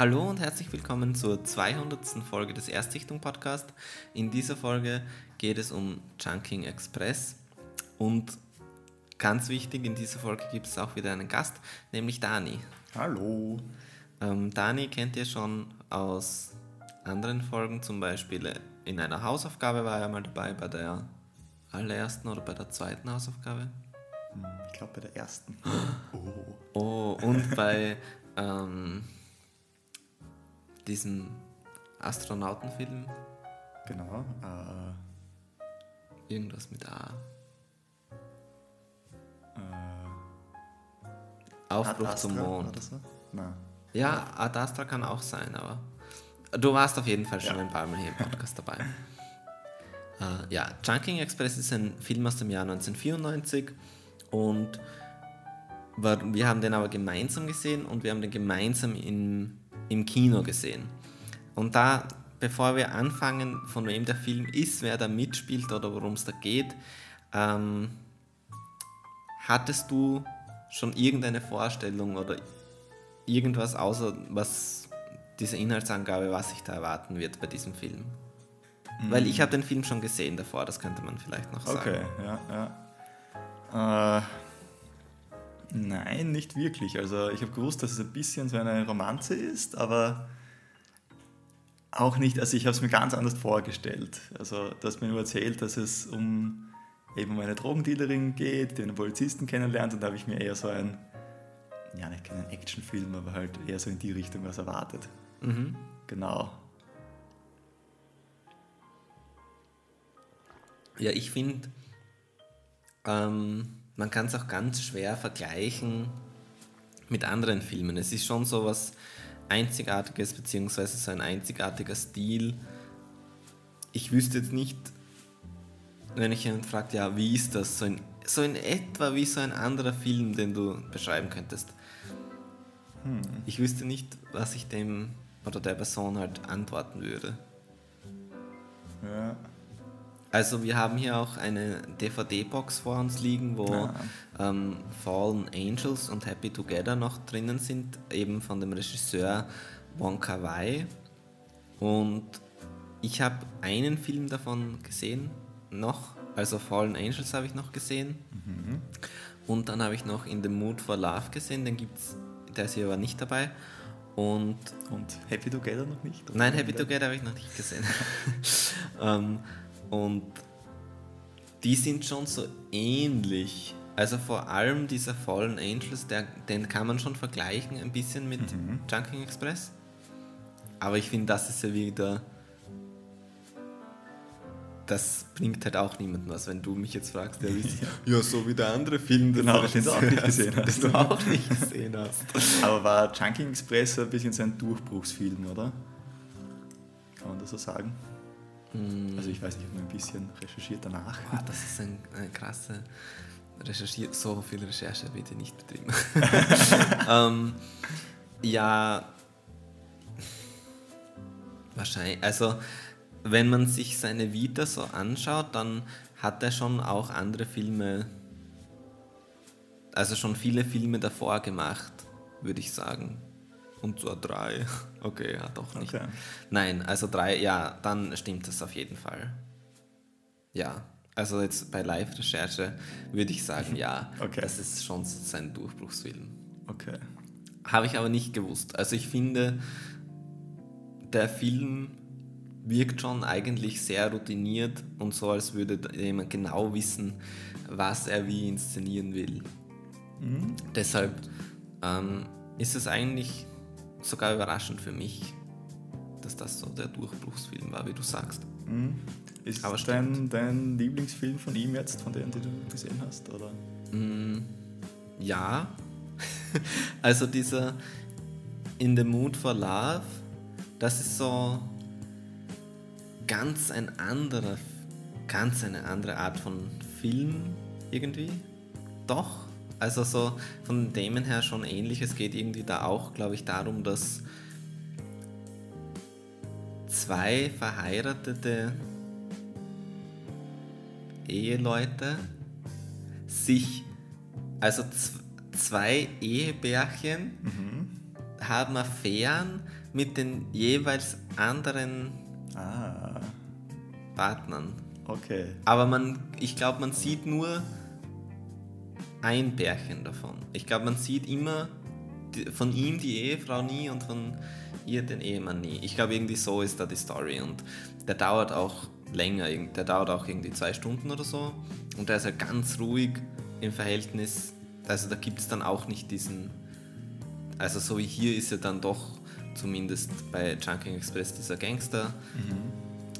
Hallo und herzlich willkommen zur 200. Folge des Erstsichtung Podcast. In dieser Folge geht es um Chunking Express und ganz wichtig, in dieser Folge gibt es auch wieder einen Gast, nämlich Dani. Hallo. Ähm, Dani kennt ihr schon aus anderen Folgen, zum Beispiel in einer Hausaufgabe war er mal dabei, bei der allerersten oder bei der zweiten Hausaufgabe. Hm, ich glaube bei der ersten. Oh. oh und bei ähm, diesem Astronautenfilm. Genau. Äh, Irgendwas mit A. Äh, Aufbruch zum Mond. So? Nein. Ja, Ad Astra kann auch sein, aber du warst auf jeden Fall schon ja. ein paar Mal hier im Podcast dabei. äh, ja, Chunking Express ist ein Film aus dem Jahr 1994 und wir haben den aber gemeinsam gesehen und wir haben den gemeinsam in, im Kino gesehen. Und da, bevor wir anfangen, von wem der Film ist, wer da mitspielt oder worum es da geht, ähm, hattest du schon irgendeine Vorstellung oder irgendwas außer was diese Inhaltsangabe, was sich da erwarten wird bei diesem Film? Mhm. Weil ich habe den Film schon gesehen davor, das könnte man vielleicht noch sagen. Okay, ja, ja. Äh, nein, nicht wirklich. Also ich habe gewusst, dass es ein bisschen so eine Romanze ist, aber auch nicht, also ich habe es mir ganz anders vorgestellt. Also du hast mir nur erzählt, dass es um eben um eine Drogendealerin geht, die einen Polizisten kennenlernt und da habe ich mir eher so ein, ja nicht keinen Actionfilm, aber halt eher so in die Richtung was erwartet. Mhm. Genau. Ja, ich finde, ähm, man kann es auch ganz schwer vergleichen mit anderen Filmen. Es ist schon so was Einzigartiges, beziehungsweise so ein einzigartiger Stil. Ich wüsste jetzt nicht, wenn ich jemand fragt, ja, wie ist das? So in, so in etwa wie so ein anderer Film, den du beschreiben könntest. Hm. Ich wüsste nicht, was ich dem oder der Person halt antworten würde. Ja. Also wir haben hier auch eine DVD-Box vor uns liegen, wo ja. ähm, Fallen Angels und Happy Together noch drinnen sind, eben von dem Regisseur Wong Kar Wai. Und ich habe einen Film davon gesehen, noch, also Fallen Angels habe ich noch gesehen. Mhm. Und dann habe ich noch In the Mood for Love gesehen, den gibt's, der ist hier aber nicht dabei. Und, und Happy Together noch nicht? Nein, Happy Together habe ich noch nicht gesehen. ähm, und die sind schon so ähnlich. Also vor allem dieser Fallen Angels, der, den kann man schon vergleichen ein bisschen mit mhm. Junking Express. Aber ich finde, das ist ja wieder das bringt halt auch niemandem was, wenn du mich jetzt fragst, ja, ja so wie der andere Film, den, genau, den du auch nicht gesehen hast. Den du auch nicht gesehen hast. Aber war Junking Express ein bisschen sein Durchbruchsfilm, oder? Kann man das so sagen? Mm. Also ich weiß, ich habe nur ein bisschen recherchiert danach. Boah, das ist ein, eine krasse Recherchiert, so viel Recherche bitte nicht betrieben. ähm, ja, wahrscheinlich, also wenn man sich seine Vita so anschaut, dann hat er schon auch andere Filme, also schon viele Filme davor gemacht, würde ich sagen. Und zwar drei. Okay, ja, doch nicht. Okay. Nein, also drei, ja, dann stimmt das auf jeden Fall. Ja, also jetzt bei Live-Recherche würde ich sagen, ja, okay. das ist schon sein Durchbruchsfilm. Okay. Habe ich aber nicht gewusst. Also ich finde, der Film wirkt schon eigentlich sehr routiniert und so, als würde jemand genau wissen, was er wie inszenieren will. Mhm. Deshalb ähm, ist es eigentlich sogar überraschend für mich, dass das so der Durchbruchsfilm war, wie du sagst. Mhm. Ist Aber dein, dein Lieblingsfilm von ihm jetzt, von denen, die du gesehen hast? Oder? Mhm. Ja. also dieser In the Mood for Love, das ist so ganz ein anderer, ganz eine andere Art von Film irgendwie. Doch. Also so von den Themen her schon ähnlich. Es geht irgendwie da auch, glaube ich, darum, dass zwei verheiratete Eheleute sich, also zwei Ehebärchen, mhm. haben Affären mit den jeweils anderen Ah, Partnern. okay. Aber man, ich glaube, man sieht nur ein Pärchen davon. Ich glaube, man sieht immer von ihm die Ehefrau nie und von ihr den Ehemann nie. Ich glaube, irgendwie so ist da die Story und der dauert auch länger, der dauert auch irgendwie zwei Stunden oder so und der ist ja ganz ruhig im Verhältnis. Also da gibt es dann auch nicht diesen, also so wie hier ist ja dann doch zumindest bei Junking Express dieser Gangster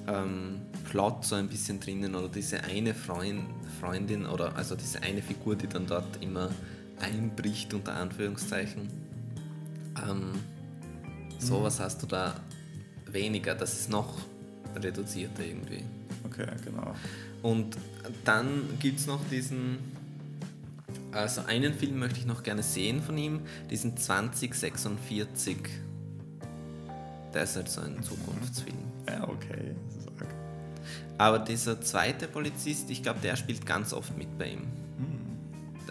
ähm, Plot so ein bisschen drinnen oder diese eine Freund, Freundin oder also diese eine Figur, die dann dort immer einbricht unter Anführungszeichen. Ähm, sowas hast du da weniger, das ist noch reduzierter irgendwie. Okay, genau. Und dann gibt es noch diesen, also einen Film möchte ich noch gerne sehen von ihm, diesen 2046. Der ist halt so ein Zukunftsfilm. Ja, okay. das ist arg. Aber dieser zweite Polizist, ich glaube, der spielt ganz oft mit bei ihm.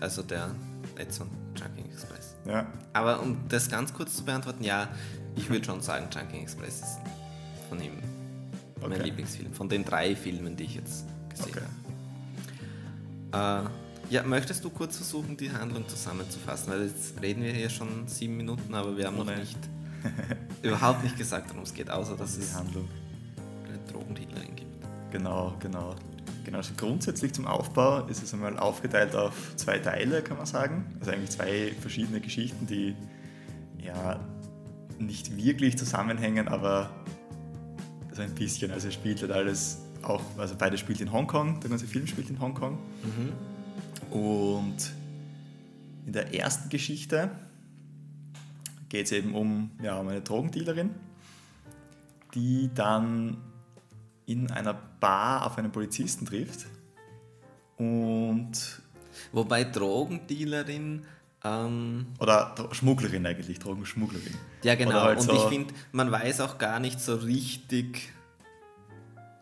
Also der Edson Junking Express. Ja, Aber um das ganz kurz zu beantworten, ja, ich würde schon sagen, Junking Express ist von ihm mein Okay. Lieblingsfilm. Von den drei Filmen, die ich jetzt gesehen okay. habe. Äh, ja, möchtest du kurz versuchen, die Handlung zusammenzufassen? Weil jetzt reden wir hier schon sieben Minuten, aber wir haben noch Ohne. nicht überhaupt nicht gesagt, worum es geht, außer dass Die es Handlung. eine Drogendealerin gibt. Genau, genau. Genau, also grundsätzlich zum Aufbau ist es einmal aufgeteilt auf zwei Teile, kann man sagen. Also eigentlich zwei verschiedene Geschichten, die ja nicht wirklich zusammenhängen, aber so ein bisschen. Also es spielt halt alles auch, also beides spielt in Hongkong, der ganze Film spielt in Hongkong. Und in der ersten Geschichte geht es eben um, ja, um eine Drogendealerin, die dann in einer Bar auf einen Polizisten trifft. Und, Wobei Drogendealerin, ähm, oder Schmugglerin eigentlich, Drogenschmugglerin. ja genau, halt und so- ich finde, man weiß auch gar nicht so richtig,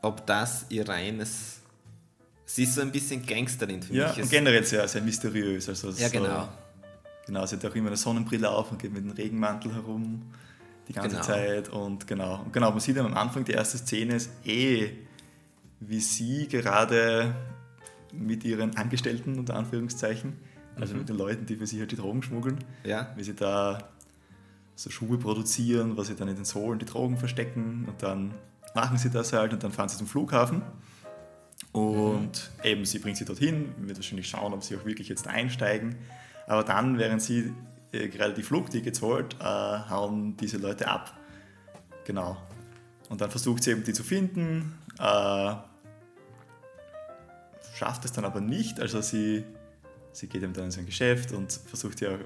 ob das ihr reines... Sie ist so ein bisschen Gangsterin für Ja, mich. und Es- generell sehr, sehr mysteriös. Also ja, so, genau. Genau, sie hat auch immer eine Sonnenbrille auf und geht mit dem Regenmantel herum die ganze Genau. Zeit. Und genau, und genau, man sieht am Anfang, die erste Szene ist eh, wie sie gerade mit ihren Angestellten, unter Anführungszeichen, also Mhm. mit den Leuten, die für sie halt die Drogen schmuggeln, Ja, wie sie da so Schuhe produzieren, was sie dann in den Sohlen die Drogen verstecken und dann machen sie das halt und dann fahren sie zum Flughafen und eben sie bringt sie dorthin, wird wahrscheinlich schauen, ob sie auch wirklich jetzt einsteigen, aber dann, während sie gerade die Flugtickets holt, äh, hauen diese Leute ab. Genau. Und dann versucht sie eben die zu finden, äh, schafft es dann aber nicht, also sie Sie geht eben dann in sein Geschäft und versucht ja auch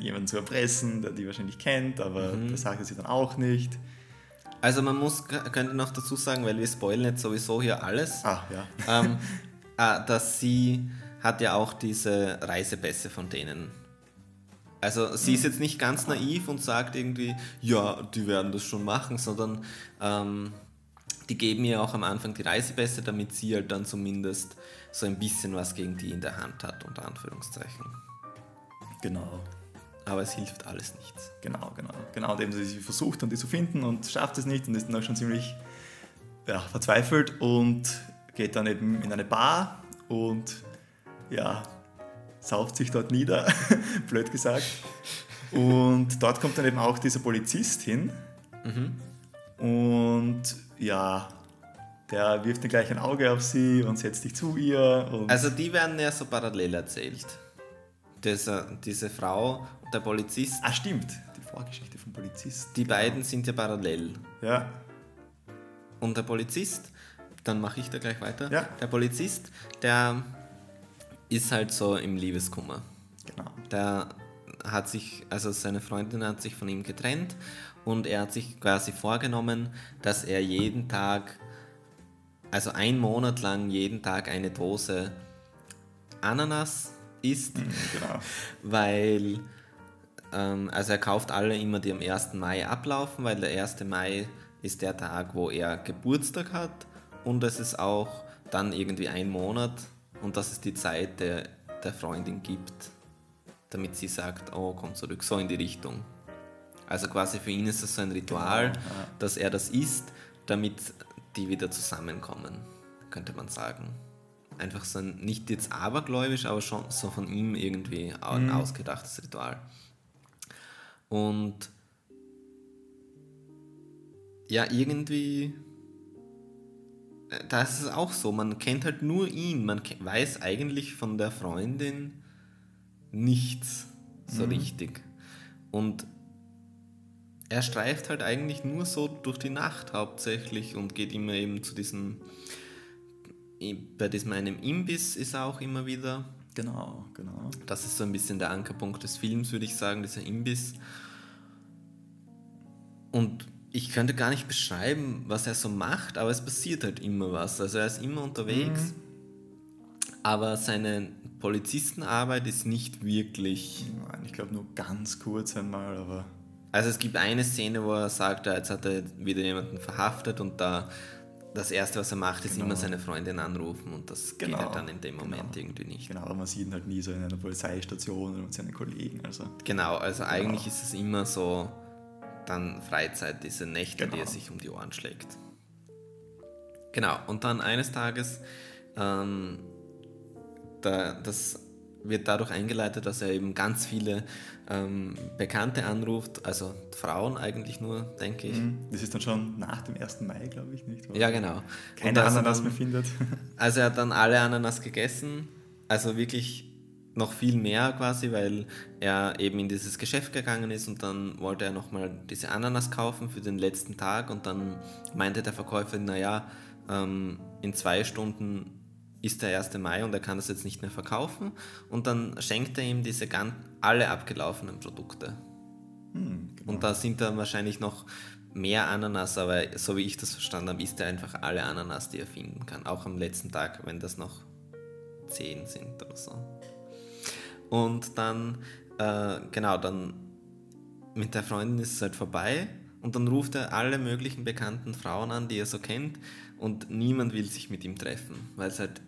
jemanden zu erpressen, der die wahrscheinlich kennt, aber das sagt sie dann auch nicht. also man muss, könnte noch dazu sagen, weil wir spoilern jetzt sowieso hier alles, Ah, ja. ähm, äh, dass sie hat ja auch diese Reisepässe von denen. Also sie ist jetzt nicht ganz naiv und sagt irgendwie, ja, die werden das schon machen, sondern ähm, die geben ihr auch am Anfang die Reisepässe, damit sie halt dann zumindest so ein bisschen was gegen die in der Hand hat, unter Anführungszeichen. Genau. Aber es hilft alles nichts. Genau, genau. Genau, eben sie versucht dann die zu finden und schafft es nicht und ist dann auch schon ziemlich ja, verzweifelt und geht dann eben in eine Bar und ja, sauft sich dort nieder, blöd gesagt. Und dort kommt dann eben auch dieser Polizist hin und ja, der wirft dann gleich ein Auge auf sie und setzt sich zu ihr. Also die werden ja so parallel erzählt. Diese, diese Frau und der Polizist, ah, stimmt, die Vorgeschichte vom Polizist. die beiden sind ja parallel. Ja, Und der Polizist, dann mache ich da gleich weiter. Ja. Der Polizist, der ist halt so im Liebeskummer. genau. Der hat sich, also seine Freundin hat sich von ihm getrennt und er hat sich quasi vorgenommen, dass er jeden Tag, also einen Monat lang jeden Tag eine Dose Ananas isst, genau. weil, ähm, also er kauft alle immer, die am 1. Mai ablaufen, weil der 1. Mai ist der Tag, wo er Geburtstag hat und es ist auch dann irgendwie ein Monat und das ist die Zeit, der der Freundin gibt, damit sie sagt, oh, komm zurück, so in die Richtung. Also quasi für ihn ist das so ein Ritual, Genau, ja. dass er das isst, damit die wieder zusammenkommen, könnte man sagen. Einfach so ein, nicht jetzt abergläubisch, aber schon so von ihm irgendwie Mhm. ausgedachtes Ritual. Und ja, irgendwie, da ist es auch so, man kennt halt nur ihn, man weiß eigentlich von der Freundin nichts so richtig. Und er streift halt eigentlich nur so durch die Nacht hauptsächlich und geht immer eben zu diesem, bei diesem einem Imbiss ist er auch immer wieder. Genau, genau. Das ist so ein bisschen der Ankerpunkt des Films, würde ich sagen, dieser Imbiss. Und ich könnte gar nicht beschreiben, was er so macht, aber es passiert halt immer was. Also er ist immer unterwegs, aber seine Polizistenarbeit ist nicht wirklich. Nein, ich glaube nur ganz kurz einmal, aber Also es gibt eine Szene, wo er sagt, jetzt hat er wieder jemanden verhaftet und da das Erste, was er macht, ist Genau. immer seine Freundin anrufen und das Genau, geht halt dann in dem Moment genau. irgendwie nicht. genau, aber man sieht ihn halt nie so in einer Polizeistation oder mit seinen Kollegen. Also Genau, also eigentlich ist es immer so dann Freizeit, diese Nächte, die Genau. er sich um die Ohren schlägt. Genau, und dann eines Tages, ähm, da, das wird dadurch eingeleitet, dass er eben ganz viele ähm, Bekannte anruft, also Frauen eigentlich nur, denke ich. das ist dann schon nach dem 1. Mai, glaube ich, nicht? Ja, genau. Keine also Ananas dann- mehr findet. Also er hat dann alle Ananas gegessen, also wirklich noch viel mehr quasi, weil er eben in dieses Geschäft gegangen ist und dann wollte er nochmal diese Ananas kaufen für den letzten Tag und dann meinte der Verkäufer, naja, ähm, in zwei Stunden ist der 1. Mai und er kann das jetzt nicht mehr verkaufen und dann schenkt er ihm diese ganz, alle abgelaufenen Produkte. Hm, genau. Und da sind dann wahrscheinlich noch mehr Ananas, aber so wie ich das verstanden habe, isst er einfach alle Ananas, die er finden kann. Auch am letzten Tag, wenn das noch zehn sind oder so. Und dann, äh, genau, dann mit der Freundin ist es halt vorbei und dann ruft er alle möglichen bekannten Frauen an, die er so kennt und niemand will sich mit ihm treffen, weil es halt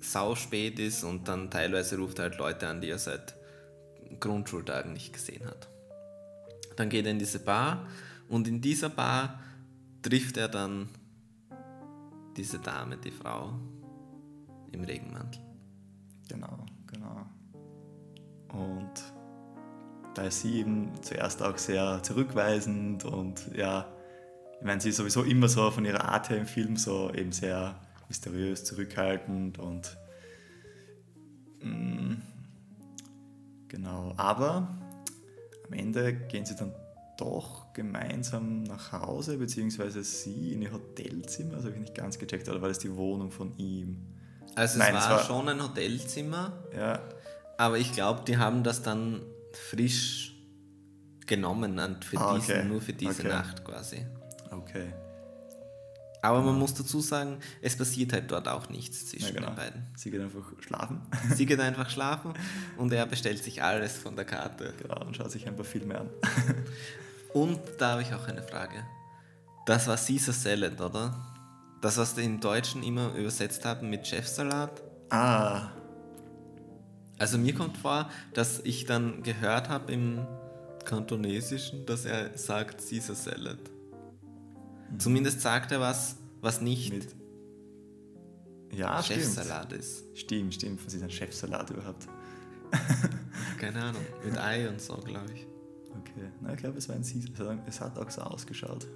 sau spät ist und dann teilweise ruft er halt Leute an, die er seit Grundschultagen nicht gesehen hat. Dann geht er in diese Bar und in dieser Bar trifft er dann diese Dame, die Frau im Regenmantel. Genau, genau. Und da ist sie eben zuerst auch sehr zurückweisend und ja, ich meine, sie ist sowieso immer so von ihrer Art her im Film so eben sehr mysteriös, zurückhaltend und mm, genau. Aber am Ende gehen sie dann doch gemeinsam nach Hause, beziehungsweise sie in ihr Hotelzimmer, das habe ich nicht ganz gecheckt, oder war das die Wohnung von ihm? Also Nein, es es war, war- schon ein Hotelzimmer, Ja, aber ich glaube, die haben das dann frisch genommen und für Ah, diesen, okay. nur für diese Okay. Nacht quasi. okay. Aber man muss dazu sagen, es passiert halt dort auch nichts Ja, zwischen genau. den beiden. Sie geht einfach schlafen. Sie geht einfach schlafen und er bestellt sich alles von der Karte. Genau, und schaut sich ein paar Filme an. Und da habe ich auch eine Frage. Das war Caesar Salad, oder? Das, was die im Deutschen immer übersetzt haben mit Chefsalat. Ah, Also mir kommt vor, dass ich dann gehört habe im Kantonesischen, dass er sagt Caesar Salad. Zumindest sagt er was, was nicht mit. Ja, stimmt. Chefsalat ist. Stimmt, stimmt. Was ist ein Chefsalat überhaupt? Keine Ahnung. Mit Ei und so, glaube ich. Okay, na, ich glaube, es war ein Caesar. Es hat- auch so ausgeschaut.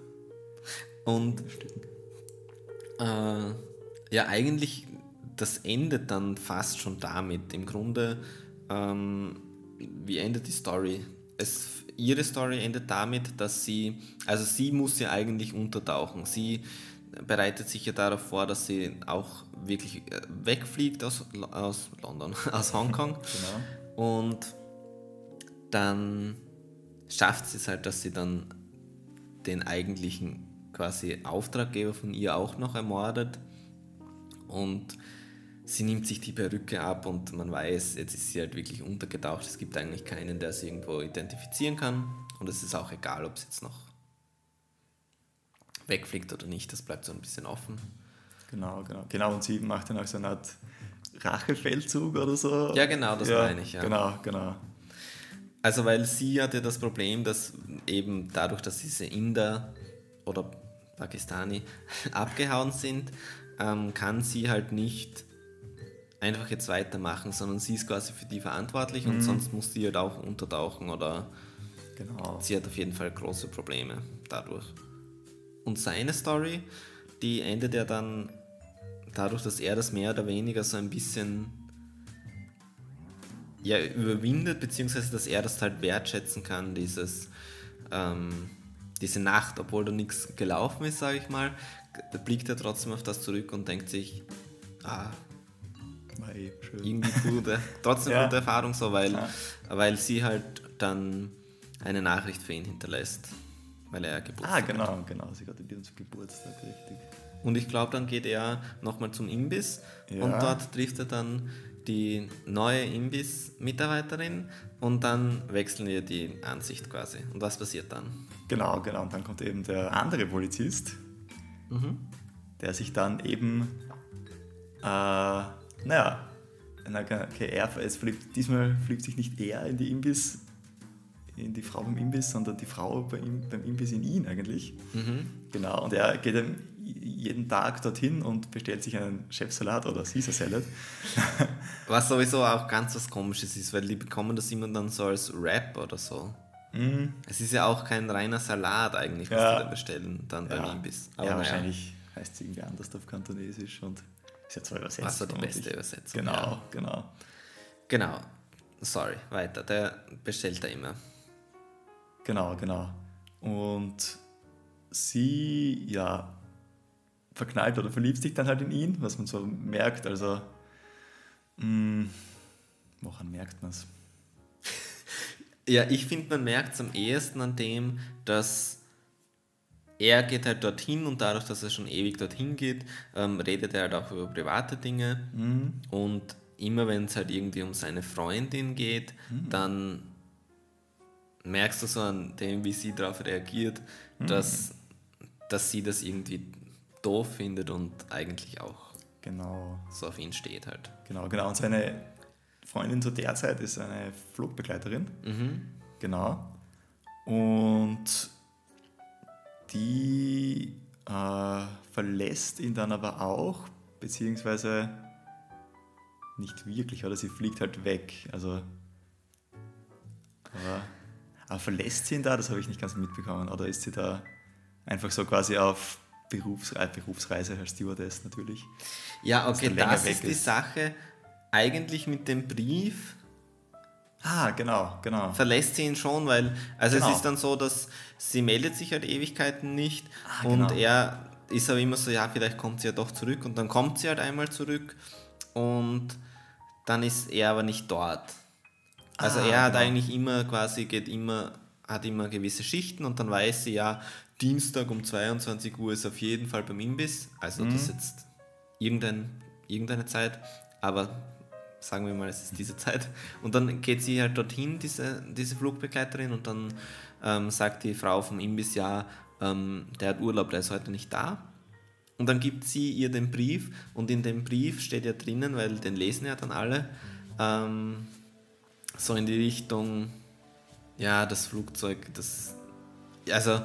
Und Stimmt. Äh, ja, eigentlich, das endet dann fast schon damit. Im Grunde, ähm, wie endet die Story? Es, ihre Story endet damit, dass sie, also sie muss ja eigentlich untertauchen. Sie bereitet sich ja darauf vor, dass sie auch wirklich äh, wegfliegt aus, aus London, aus Hongkong. Genau. Und dann schafft sie es halt, dass sie dann den eigentlichen quasi Auftraggeber von ihr auch noch ermordet. Und sie nimmt sich die Perücke ab und man weiß, jetzt ist sie halt wirklich untergetaucht. Es gibt eigentlich keinen, der sie irgendwo identifizieren kann. Und es ist auch egal, ob sie jetzt noch wegfliegt oder nicht. Das bleibt so ein bisschen offen. Genau, genau. Genau, und sie macht dann auch so eine Art Rachefeldzug oder so. Ja, genau, das meine ich, ja. Genau, genau. Also weil sie hatte das Problem, dass eben dadurch, dass diese Inder oder Pakistani abgehauen sind, ähm, kann sie halt nicht einfach jetzt weitermachen, sondern sie ist quasi für die verantwortlich und sonst muss sie halt auch untertauchen oder Genau. sie hat auf jeden Fall große Probleme dadurch. Und seine Story, die endet ja dann dadurch, dass er das mehr oder weniger so ein bisschen ja, überwindet, beziehungsweise dass er das halt wertschätzen kann, dieses, ähm, diese Nacht, obwohl da nichts gelaufen ist, sage ich mal, da blickt er trotzdem auf das zurück und denkt sich, ah, Eh schön. irgendwie gute, trotzdem Ja. gute Erfahrung so, weil, Ja. weil sie halt dann eine Nachricht für ihn hinterlässt, weil er Geburtstag Ah, hat. genau, genau. Sie wieder zum Geburtstag, richtig. Und ich glaube, dann geht er nochmal zum Imbiss Ja. und dort trifft er dann die neue Imbiss-Mitarbeiterin und dann wechseln wir die Ansicht quasi. Und was passiert dann? Genau, genau. Und dann kommt eben der andere Polizist, der sich dann eben, äh, naja, na, okay, er, es fliegt, diesmal fliegt sich nicht er in die Imbiss, in die Frau beim Imbiss, sondern die Frau beim, beim Imbiss in ihn eigentlich. Genau, und er geht dann jeden Tag dorthin und bestellt sich einen Chefsalat oder Caesar Salad. Was sowieso auch ganz was Komisches ist, weil die bekommen das immer dann so als Rap oder so. Es ist ja auch kein reiner Salat eigentlich, was Ja. die da bestellen, dann beim ja, Imbiss. ja naja, wahrscheinlich heißt es irgendwie anders auf Kantonesisch und ist ja zwar übersetzt. Was war die beste Übersetzung? Genau, Ja. genau. Genau. Sorry, weiter. Der bestellt da immer. Genau, genau. Und sie, ja, verknallt oder verliebt sich dann halt in ihn, was man so merkt. Also, mh, woran merkt man es? Ja, ich finde, man merkt es am ehesten an dem, dass er geht halt dorthin und dadurch, dass er schon ewig dorthin geht, ähm, redet er halt auch über private Dinge. Und immer wenn es halt irgendwie um seine Freundin geht, dann merkst du so an dem, wie sie darauf reagiert, dass, dass sie das irgendwie doof findet und eigentlich auch Genau, so auf ihn steht halt. genau, genau. Und seine Freundin zu der Zeit ist eine Flugbegleiterin. Genau. Und die äh, verlässt ihn dann aber auch, beziehungsweise nicht wirklich, oder sie fliegt halt weg. Also, aber, aber verlässt sie ihn da? Das habe ich nicht ganz mitbekommen. Oder ist sie da einfach so quasi auf Berufsreise, Berufsreise als Stewardess natürlich? Ja, okay, das weg ist die ist. Sache. Eigentlich mit dem Brief Ah, genau, genau. verlässt sie ihn schon, weil, also Genau. es ist dann so, dass sie meldet sich halt Ewigkeiten nicht Ah, und genau. er ist aber immer so, ja, vielleicht kommt sie ja doch zurück und dann kommt sie halt einmal zurück und dann ist er aber nicht dort. Also Ah, er hat genau. eigentlich immer quasi, geht immer, hat immer gewisse Schichten und dann weiß sie ja, Dienstag um 22 Uhr ist auf jeden Fall beim Imbiss, also das ist Mhm. jetzt irgendein, irgendeine Zeit, aber sagen wir mal, es ist diese Zeit. Und dann geht sie halt dorthin, diese, diese Flugbegleiterin, und dann ähm, sagt die Frau vom Imbiss, ja, ähm, der hat Urlaub, der ist heute nicht da. Und dann gibt sie ihr den Brief und in dem Brief steht ja drinnen, weil den lesen ja dann alle, ähm, so in die Richtung, ja, das Flugzeug, das, also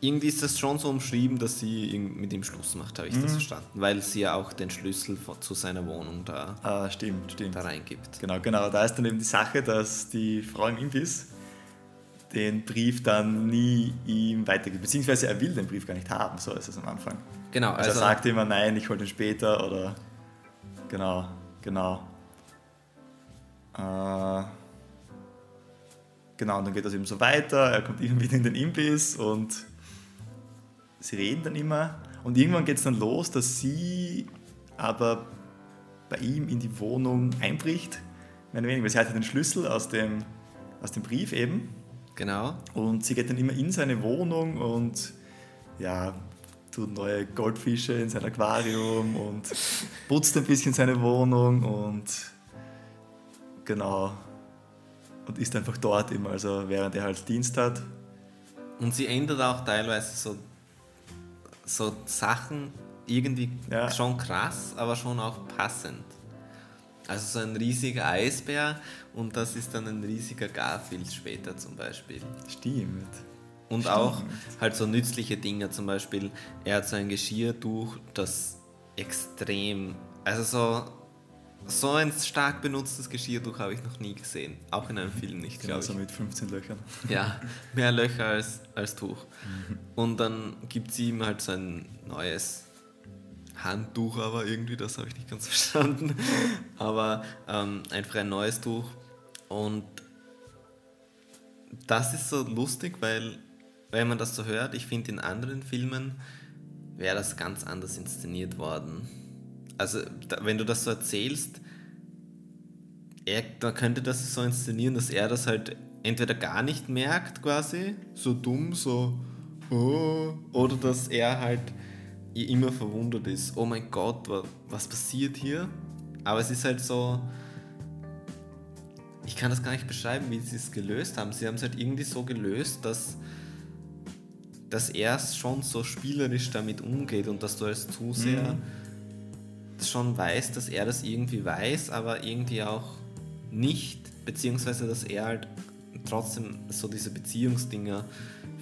irgendwie ist das schon so umschrieben, dass sie mit ihm Schluss macht, habe ich Mhm. das verstanden, weil sie ja auch den Schlüssel zu seiner Wohnung da, Ah, stimmt, stimmt. da reingibt. Genau, genau. Da ist dann eben die Sache, dass die Frau im Imbiss den Brief dann nie ihm weitergibt. Beziehungsweise er will den Brief gar nicht haben, so ist es am Anfang. Genau, Also, also, er sagt immer, nein, ich hole den später oder. Genau, genau. Äh, genau, und dann geht das eben so weiter. Er kommt immer wieder in den Imbiss und sie reden dann immer. Und irgendwann geht es dann los, dass sie aber bei ihm in die Wohnung einbricht. Mehr oder weniger, weil sie hat ja den Schlüssel aus dem, aus dem Brief eben. genau. Und sie geht dann immer in seine Wohnung und ja, tut neue Goldfische in sein Aquarium und putzt ein bisschen seine Wohnung und genau. Und ist einfach dort immer, also während er halt Dienst hat. Und sie ändert auch teilweise so, so Sachen irgendwie Ja. schon krass, aber schon auch passend. Also so ein riesiger Eisbär und das ist dann ein riesiger Garfield später zum Beispiel. Stimmt. Und Stimmt. auch halt so nützliche Dinge, zum Beispiel, er hat so ein Geschirrtuch, das extrem, also so, so ein stark benutztes Geschirrtuch habe ich noch nie gesehen. Auch in einem Film nicht, Genau, glaube ich. mit 15 Löchern. Ja, mehr Löcher als, als Tuch. Und dann gibt sie ihm halt so ein neues Handtuch, aber irgendwie, das habe ich nicht ganz verstanden. Aber ähm, einfach ein neues Tuch. Und das ist so lustig, weil, wenn man das so hört, ich finde, in anderen Filmen wäre das ganz anders inszeniert worden. Also, wenn du das so erzählst, er, da könnte das so inszenieren, dass er das halt entweder gar nicht merkt, quasi, so dumm, so, oh, oder dass er halt immer verwundert ist, oh mein Gott, wa- was passiert hier? Aber es ist halt so, ich kann das gar nicht beschreiben, wie sie es gelöst haben. Sie haben es halt irgendwie so gelöst, dass, dass er schon so spielerisch damit umgeht und dass du als Zuseher schon weißt, dass er das irgendwie weiß, aber irgendwie auch nicht, beziehungsweise dass er halt trotzdem so diese Beziehungsdinger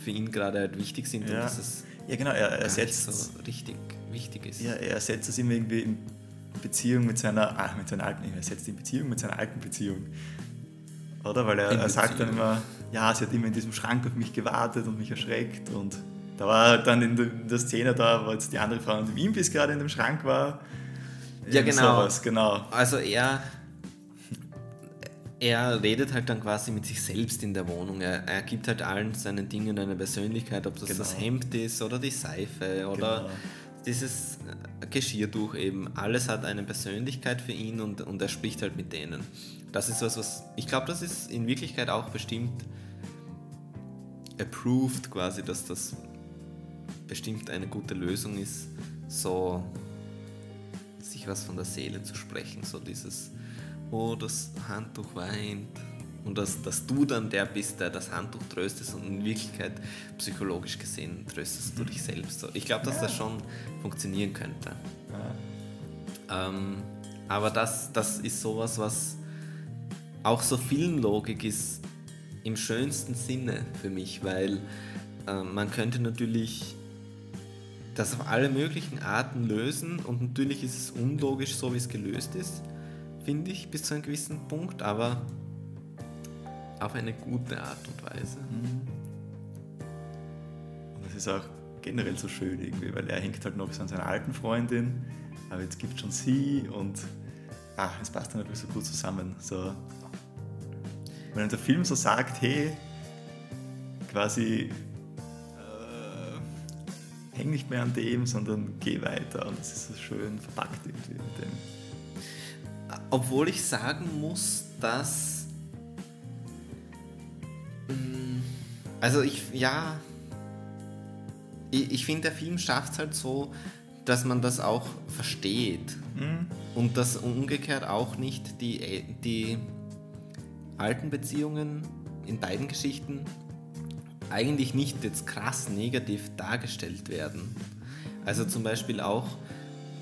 für ihn gerade halt wichtig sind und Ja. dass es Ja, genau, er ersetzt, so richtig wichtig ist. ja, er ersetzt es immer irgendwie in Beziehung mit seiner, ah, mit seiner alten, er ersetzt in Beziehung mit seiner alten Beziehung. Oder? Weil er, In er sagt dann immer, ja, sie hat immer in diesem Schrank auf mich gewartet und mich erschreckt und da war halt dann in der, in Szene da, wo jetzt die andere Frau im Imbiss gerade in dem Schrank war. Ja, genau. Sowas, genau. Also er, er redet halt dann quasi mit sich selbst in der Wohnung. Er, er gibt halt allen seinen Dingen eine Persönlichkeit, ob das Genau. das Hemd ist oder die Seife oder Genau. dieses äh, Geschirrtuch eben. Alles hat eine Persönlichkeit für ihn und, und er spricht halt mit denen. Das ist was, was ich glaube, das ist in Wirklichkeit auch bestimmt approved quasi, dass das bestimmt eine gute Lösung ist, so sich was von der Seele zu sprechen, so dieses, oh, das Handtuch weint. Und dass, dass du dann der bist, der das Handtuch tröstest und in Wirklichkeit psychologisch gesehen tröstest du dich selbst. So, Ich glaube, dass das schon funktionieren könnte. Ähm, aber das, das ist sowas, was auch so Filmlogik ist im schönsten Sinne für mich, weil äh, man könnte natürlich das auf alle möglichen Arten lösen und natürlich ist es unlogisch, so wie es gelöst ist, finde ich, bis zu einem gewissen Punkt, aber auf eine gute Art und Weise. Und das ist auch generell so schön irgendwie, weil er hängt halt noch so an seiner alten Freundin, aber jetzt gibt es schon sie und ah, es passt dann natürlich so gut zusammen. So, wenn der Film so sagt, hey, quasi häng nicht mehr an dem, sondern geh weiter und das ist so schön verpackt irgendwie mit dem. Obwohl ich sagen muss, dass. Mm, Also ich, ja. Ich, ich finde, der Film schafft es halt so, dass man das auch versteht. Und dass umgekehrt auch nicht die, die alten Beziehungen in beiden Geschichten eigentlich nicht jetzt krass negativ dargestellt werden. Also zum Beispiel auch,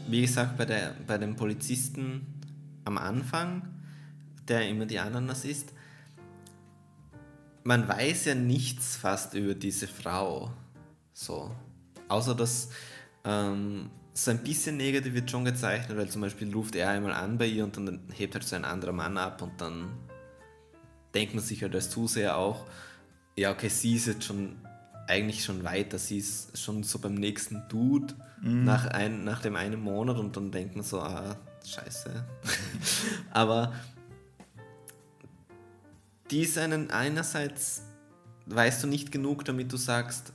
wie gesagt, bei, der, bei dem Polizisten am Anfang, der immer die Ananas isst, man weiß ja nichts fast über diese Frau. So. Außer dass ähm, so ein bisschen negativ wird schon gezeichnet, weil zum Beispiel ruft er einmal an bei ihr und dann hebt halt so ein anderer Mann ab und dann denkt man sich halt als Zuseher auch, ja, okay, sie ist jetzt schon eigentlich schon weiter, sie ist schon so beim nächsten Dude nach, ein, nach dem einen Monat und dann denkt man so, ah, scheiße. Aber die ist einen einerseits, weißt du nicht genug, damit du sagst,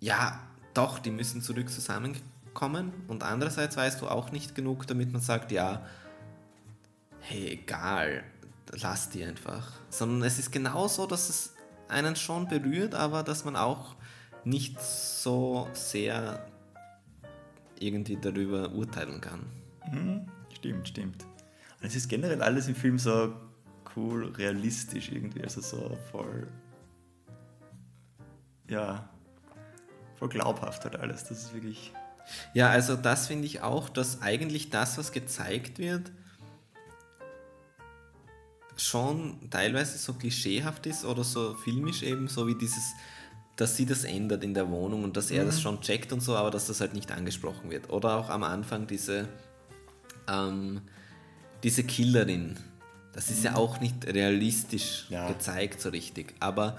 ja, doch, die müssen zurück zusammenkommen und andererseits weißt du auch nicht genug, damit man sagt, ja, hey, egal, lass die einfach. Sondern es ist genauso, dass es einen schon berührt, aber dass man auch nicht so sehr irgendwie darüber urteilen kann. Stimmt, stimmt. Und es ist generell alles im Film so cool, realistisch irgendwie, also so voll, ja, voll glaubhaft halt alles. Das ist wirklich, Ja, also das finde ich auch, dass eigentlich das, was gezeigt wird, schon teilweise so klischeehaft ist oder so filmisch eben, so wie dieses, dass sie das ändert in der Wohnung und dass er das schon checkt und so, aber dass das halt nicht angesprochen wird. Oder auch am Anfang diese, ähm, diese Killerin. Das ist ja auch nicht realistisch Ja. gezeigt so richtig. Aber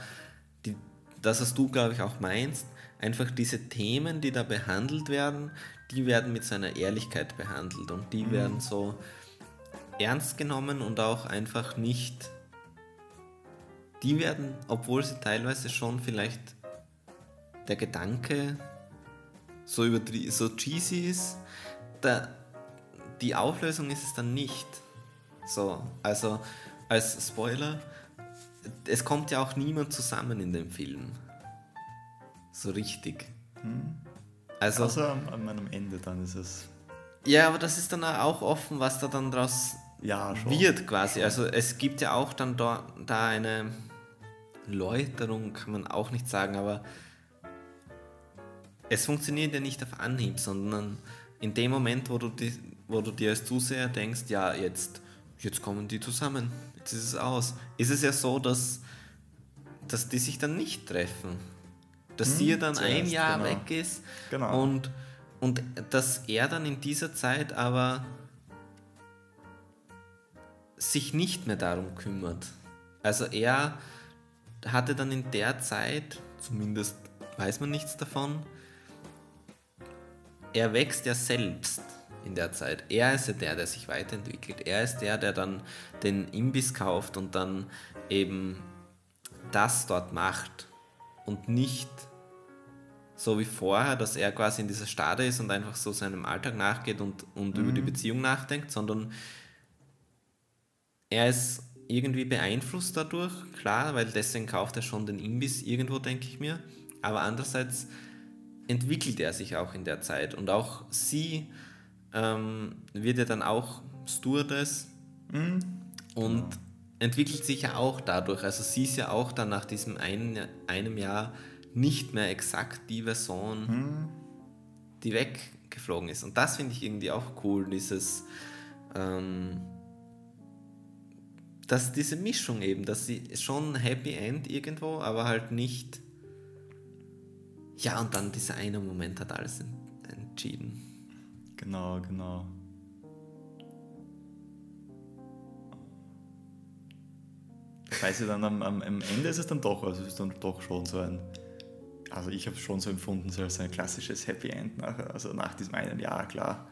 die, das, was du, glaube ich, auch meinst, einfach diese Themen, die da behandelt werden, die werden mit so einer Ehrlichkeit behandelt und die werden so ernst genommen und auch einfach nicht. Die werden, obwohl sie teilweise schon vielleicht der Gedanke so, übertrie- so cheesy ist, da, die Auflösung ist es dann nicht. So, also als Spoiler, es kommt ja auch niemand zusammen in dem Film. So richtig. Also, Außer am, am, am Ende dann ist es. ja, aber das ist dann auch offen, was da dann draus Ja, schon. wird quasi. Also es gibt ja auch dann da, da eine Läuterung, kann man auch nicht sagen, aber es funktioniert ja nicht auf Anhieb, sondern in dem Moment, wo du, die, wo du dir als Zuseher denkst, ja, jetzt, jetzt kommen die zusammen, jetzt ist es aus, ist es ja so, dass, dass die sich dann nicht treffen. Dass sie dann ein zuerst, Jahr genau. weg ist Genau. und, und dass er dann in dieser Zeit aber sich nicht mehr darum kümmert. Also er hatte dann in der Zeit, zumindest weiß man nichts davon, er wächst ja selbst in der Zeit. Er ist ja der, der sich weiterentwickelt. Er ist der, der dann den Imbiss kauft und dann eben das dort macht und nicht so wie vorher, dass er quasi in dieser Stade ist und einfach so seinem Alltag nachgeht und, und über die Beziehung nachdenkt, sondern er ist irgendwie beeinflusst dadurch, klar, weil deswegen kauft er schon den Imbiss irgendwo, denke ich mir. Aber andererseits entwickelt er sich auch in der Zeit und auch sie ähm, wird ja dann auch Stewardess und entwickelt sich ja auch dadurch. Also sie ist ja auch dann nach diesem einen, einem Jahr nicht mehr exakt die Person, die weggeflogen ist. Und das finde ich irgendwie auch cool, dieses, ähm, dass diese Mischung eben, dass sie schon ein Happy End irgendwo, aber halt nicht. Ja, und dann dieser eine Moment hat alles en- entschieden. Genau, genau. Weiß ich dann am, am, am Ende ist es dann doch, also es ist dann doch schon so ein, also ich habe es schon so empfunden, so als ein klassisches Happy End nachher, also nach diesem einen Jahr, klar,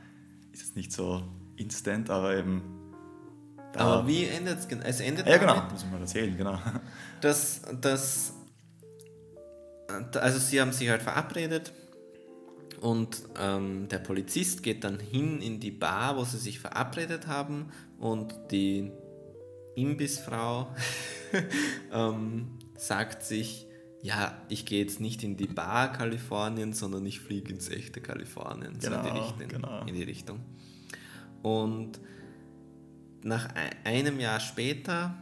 ist es nicht so instant, aber eben. Da- Aber wie endet es? Es endet Ja, genau, damit, muss ich mal erzählen, genau. dass, dass. Also, sie haben sich halt verabredet und ähm, der Polizist geht dann hin in die Bar, wo sie sich verabredet haben und die Imbissfrau ähm, sagt sich, ja, ich gehe jetzt nicht in die Bar Kalifornien, sondern ich fliege ins echte Kalifornien, so in, die Genau, Richtung, genau. in die Richtung. Und nach ei- einem Jahr später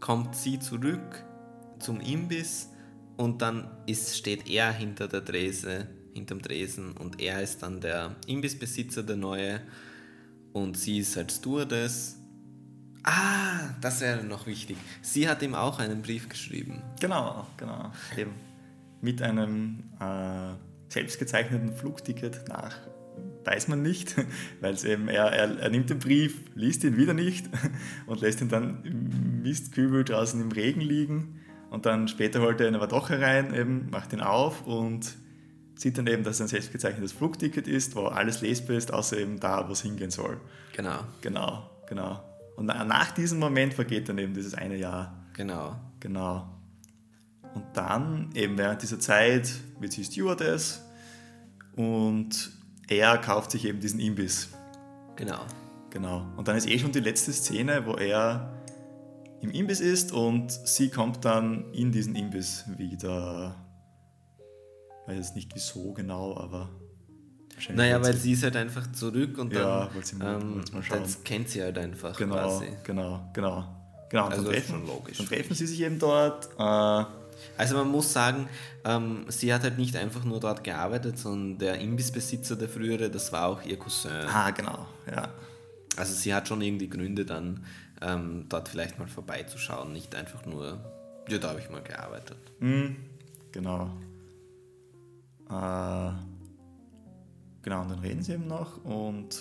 kommt sie zurück zum Imbiss und dann ist, steht er hinter der Drese, hinterm Dresen und er ist dann der Imbissbesitzer, der neue und sie ist halt Stewardess. Ah, das wäre noch wichtig. Sie hat ihm auch einen Brief geschrieben. Genau, genau. Eben mit einem äh, selbstgezeichneten Flugticket nach weiß man nicht, weil es eben er, er, er nimmt den Brief, liest ihn wieder nicht und lässt ihn dann im Mistkübel draußen im Regen liegen und dann später holt er ihn aber doch herein, eben macht ihn auf und sieht dann eben, dass es ein selbstgezeichnetes Flugticket ist, wo alles lesbar ist, außer eben da, wo es hingehen soll. Genau, Genau, genau. Und na- nach diesem Moment vergeht dann eben dieses eine Jahr. genau. Genau. Und dann, eben während dieser Zeit, wird sie Stewardess und er kauft sich eben diesen Imbiss. Genau. Genau. Und dann ist eh schon die letzte Szene, wo er im Imbiss ist und sie kommt dann in diesen Imbiss wieder. Ich weiß jetzt nicht wieso genau, aber. Naja, weil sie ist halt einfach zurück und Ja, dann, ähm, mal schauen. das kennt sie halt einfach Genau, quasi. genau, genau. Genau, und Also dann, treffen, schon logisch. dann treffen sie sich eben dort. Äh, Also man muss sagen, ähm, sie hat halt nicht einfach nur dort gearbeitet, sondern der Imbissbesitzer, der frühere, das war auch ihr Cousin. ah, genau, ja. Also sie hat schon irgendwie Gründe dann ähm, dort vielleicht mal vorbeizuschauen, nicht einfach nur, ja, da habe ich mal gearbeitet. Mhm, genau. Äh, genau, und dann reden sie eben noch und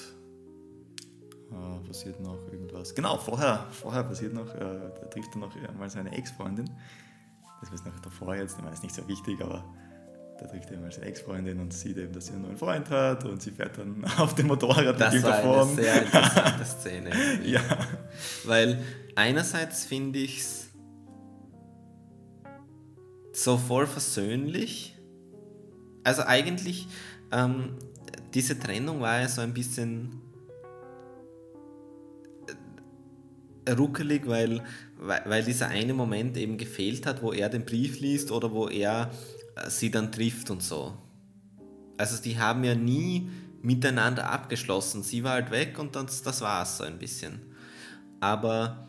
äh, passiert noch irgendwas. Genau, vorher, vorher passiert noch, äh, da trifft er noch mal seine Ex-Freundin. Das ist noch davor jetzt, ich meine, ist nicht so wichtig, aber da trifft er mal seine Ex-Freundin und sieht eben, dass sie einen neuen Freund hat und sie fährt dann auf dem Motorrad Das mit ihm war davon. eine sehr interessante Szene. Ja, Weil einerseits finde ich es so voll versöhnlich. Also eigentlich, ähm, diese Trennung war ja so ein bisschen ruckelig, weil, weil, dieser eine Moment eben gefehlt hat, wo er den Brief liest oder wo er äh, sie dann trifft und so. Also die haben ja nie miteinander abgeschlossen. Sie war halt weg und das, das war es so ein bisschen. Aber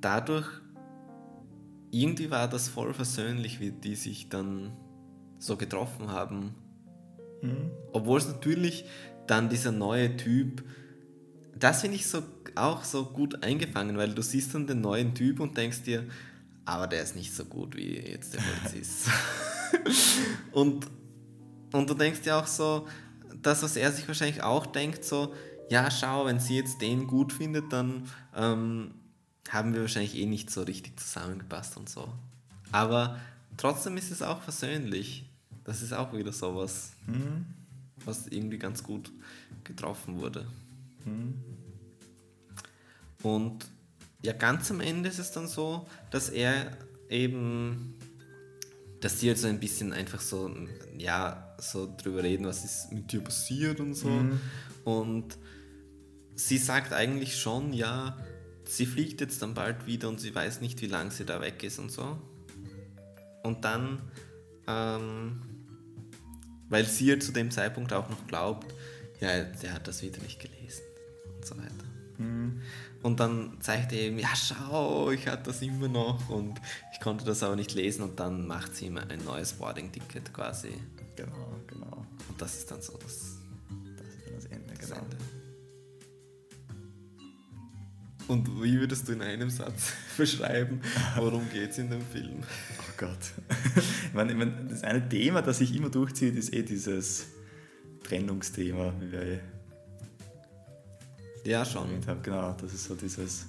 dadurch, irgendwie war das voll versöhnlich, wie die sich dann so getroffen haben. Obwohl es natürlich dann dieser neue Typ, das finde ich so auch so gut eingefangen, weil du siehst dann den neuen Typ und denkst dir, aber der ist nicht so gut wie jetzt der Polizist. und, und du denkst dir auch so, das, was er sich wahrscheinlich auch denkt, so, ja, schau, wenn sie jetzt den gut findet, dann ähm, haben wir wahrscheinlich eh nicht so richtig zusammengepasst und so. Aber trotzdem ist es auch versöhnlich. Das ist auch wieder sowas, was irgendwie ganz gut getroffen wurde. Und ja, ganz am Ende ist es dann so, dass er eben, dass die halt so ein bisschen einfach so, ja, so drüber reden, was ist mit dir passiert und so. Und sie sagt eigentlich schon, ja, sie fliegt jetzt dann bald wieder und sie weiß nicht, wie lange sie da weg ist und so. Und dann, ähm, weil sie ja zu dem Zeitpunkt auch noch glaubt, ja, der hat das wieder nicht gelesen und so weiter. Und dann zeigt er ihm, ja schau, ich hatte das immer noch und ich konnte das aber nicht lesen und dann macht sie ihm ein neues Boarding-Ticket quasi. genau, genau. Und das ist dann so das, Das ist dann das Ende, das genau. Ende. Und wie würdest du in einem Satz beschreiben, worum geht es in dem Film? Oh Gott. ich meine, ich meine, das eine Thema, das sich immer durchzieht, ist eh dieses Trennungsthema, wie wir Ja, schon. haben. Genau, das ist so dieses.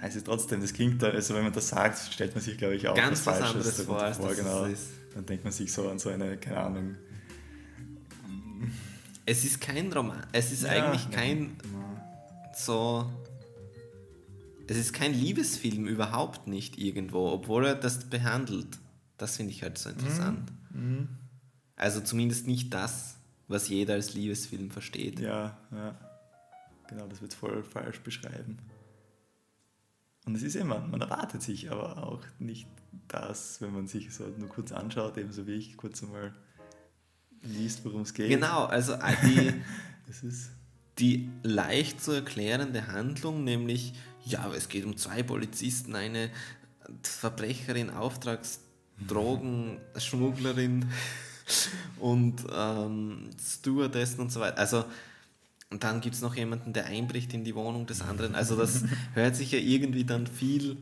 Es ist trotzdem, das klingt da, also wenn man das sagt, stellt man sich, glaube ich, auch Ganz was Falsches anderes vor, als das genau. Dann denkt man sich so an so eine, keine Ahnung. Es ist kein Roman, es ist Ja, eigentlich ja, kein so. Es ist kein Liebesfilm überhaupt nicht irgendwo, obwohl er das behandelt. Das finde ich halt so interessant. Mhm. Also zumindest nicht das, was jeder als Liebesfilm versteht. Ja, ja. Genau, das wird voll falsch beschreiben. Und es ist immer, man erwartet sich aber auch nicht das, wenn man sich so nur kurz anschaut, ebenso wie ich, kurz einmal liest, worum es geht. Genau, also äh, die, Das ist. die leicht zu erklärende Handlung, nämlich, ja, es geht um zwei Polizisten, eine Verbrecherin, Auftragsdrogenschmugglerin und ähm, Stewardessen und so weiter. Also, und dann gibt es noch jemanden, der einbricht in die Wohnung des anderen. Also, das hört sich ja irgendwie dann viel.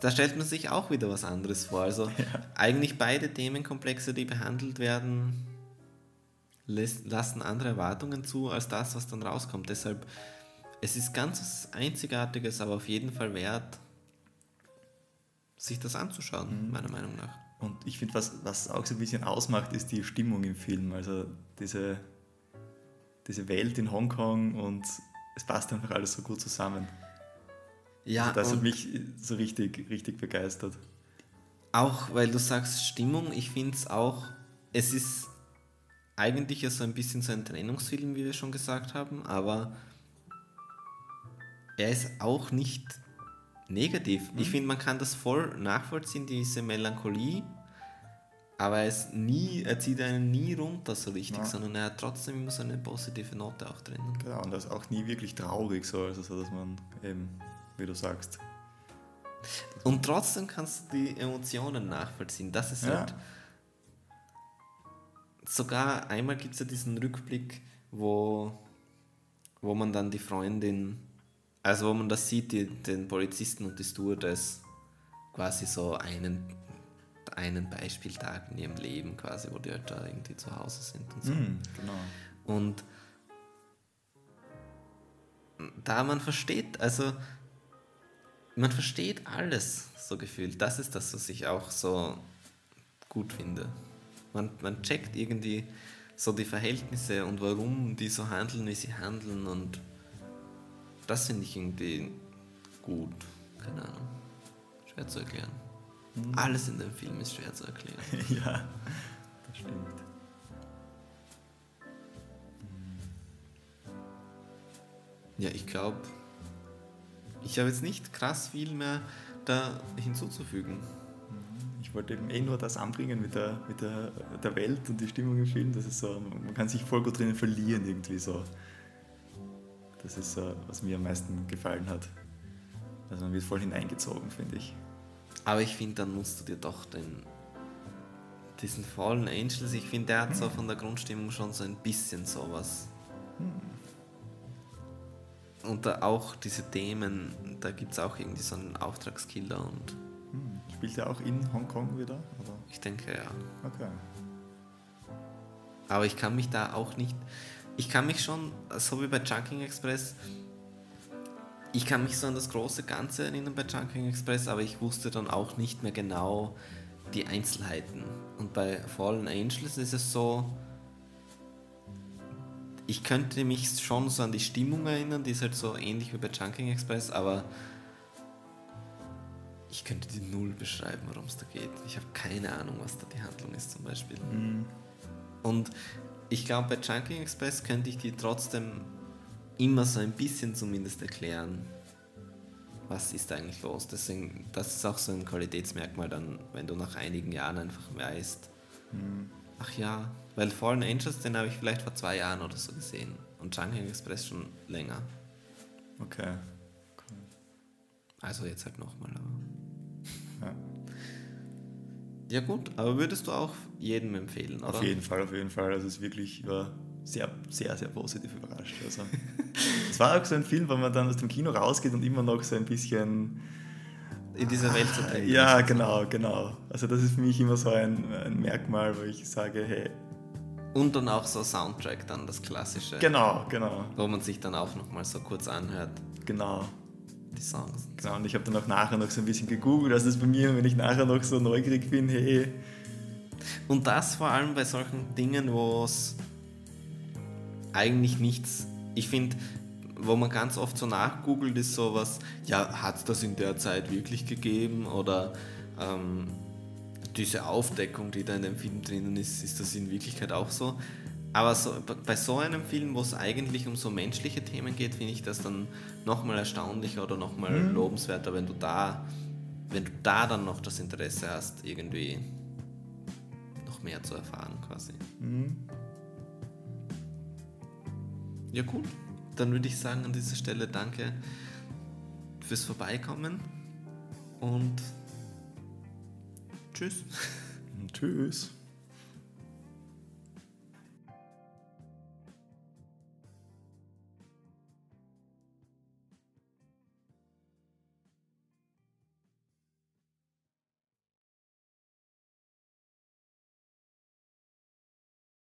Da stellt man sich auch wieder was anderes vor. Also, eigentlich beide Themenkomplexe, die behandelt werden, lassen andere Erwartungen zu als das, was dann rauskommt. Deshalb, es ist ganz Einzigartiges, aber auf jeden Fall wert, sich das anzuschauen, meiner Meinung nach. Und ich finde, was, was auch so ein bisschen ausmacht, ist die Stimmung im Film. Also diese, diese Welt in Hongkong und es passt einfach alles so gut zusammen. Ja, Also das hat mich so richtig, richtig begeistert. auch weil du sagst Stimmung, ich finde es auch, es ist eigentlich ja so ein bisschen so ein Trennungsfilm, wie wir schon gesagt haben, aber er ist auch nicht negativ. Ich finde, man kann das voll nachvollziehen, diese Melancholie, aber er, ist nie, er zieht einen nie runter so richtig, Ja. sondern er hat trotzdem immer so eine positive Note auch drin. Genau, und das ist auch nie wirklich traurig so, also so, dass man eben, wie du sagst, Und trotzdem kannst du die Emotionen nachvollziehen. Das ist Ja. halt. Sogar einmal gibt es ja diesen Rückblick, wo, wo man dann die Freundin, also wo man das sieht, die, den Polizisten und die Stewardess quasi so einen, einen Beispieltag in ihrem Leben quasi, wo die halt da irgendwie zu Hause sind und so. Mhm, genau. Und da man versteht, also man versteht alles so gefühlt. Das ist das, was ich auch so gut finde. Man, man checkt irgendwie so die Verhältnisse und warum die so handeln, wie sie handeln und das finde ich irgendwie gut. Keine Ahnung. Schwer zu erklären. Mhm. Alles in dem Film ist schwer zu erklären. ja, das stimmt. Ja, ich glaube, ich habe jetzt nicht krass viel mehr da hinzuzufügen. Ich wollte eben eh nur das anbringen mit der, mit der, der Welt und die Stimmung im Film. Das ist so, man kann sich voll gut drinnen verlieren irgendwie so. Das ist so, was mir am meisten gefallen hat. Also man wird voll hineingezogen, finde ich. Aber ich finde, dann musst du dir doch den diesen Fallen Angels, ich finde, der hat so von der Grundstimmung schon so ein bisschen sowas. Und da auch diese Themen, da gibt es auch irgendwie so einen Auftragskiller und Hm. Spielt er auch in Hongkong wieder? Oder? ich denke ja. Okay. Aber ich kann mich da auch nicht. Ich kann mich schon, so wie bei Junking Express, ich kann mich so an das große Ganze erinnern bei Junking Express, aber ich wusste dann auch nicht mehr genau die Einzelheiten. Und bei Fallen Angels ist es so, ich könnte mich schon so an die Stimmung erinnern, die ist halt so ähnlich wie bei Junking Express, aber ich könnte die null beschreiben, worum es da geht. Ich habe keine Ahnung, was da die Handlung ist zum Beispiel. Hm. Und ich glaube, bei Junking Express könnte ich dir trotzdem immer so ein bisschen zumindest erklären, was ist da eigentlich los. Deswegen, das ist auch so ein Qualitätsmerkmal dann, wenn du nach einigen Jahren einfach weißt, Hm. ach ja, weil Fallen Angels, den habe ich vielleicht vor zwei Jahren oder so gesehen und Junking Express schon länger. Okay. Also jetzt halt nochmal. Ja. Ja gut, aber würdest du auch jedem empfehlen, oder? Auf jeden Fall, auf jeden Fall. Also es ist wirklich, ich war sehr, sehr, sehr positiv überrascht. Also, es war auch so ein Film, wo man dann aus dem Kino rausgeht und immer noch so ein bisschen. In dieser Welt zu drin. Ja, genau, genau. Also das ist für mich immer so ein, ein Merkmal, wo ich sage, hey, Und dann auch so Soundtrack, dann das klassische. genau, genau, Wo man sich dann auch nochmal so kurz anhört, genau. die Songs. Genau, und ich habe dann auch nachher noch so ein bisschen gegoogelt. Also das ist bei mir, wenn ich nachher noch so neugierig bin, hey, Und das vor allem bei solchen Dingen, wo es eigentlich nichts, ich finde, wo man ganz oft so nachgoogelt, ist sowas, ja, hat es das in der Zeit wirklich gegeben oder ähm, diese Aufdeckung, die da in dem Film drinnen ist, ist das in Wirklichkeit auch so? Aber so, bei so einem Film, wo es eigentlich um so menschliche Themen geht, finde ich das dann nochmal erstaunlicher oder nochmal lobenswerter, wenn du da, wenn du da dann noch das Interesse hast, irgendwie noch mehr zu erfahren quasi. hm, Ja gut, dann würde ich sagen an dieser Stelle danke fürs Vorbeikommen und tschüss. tschüss.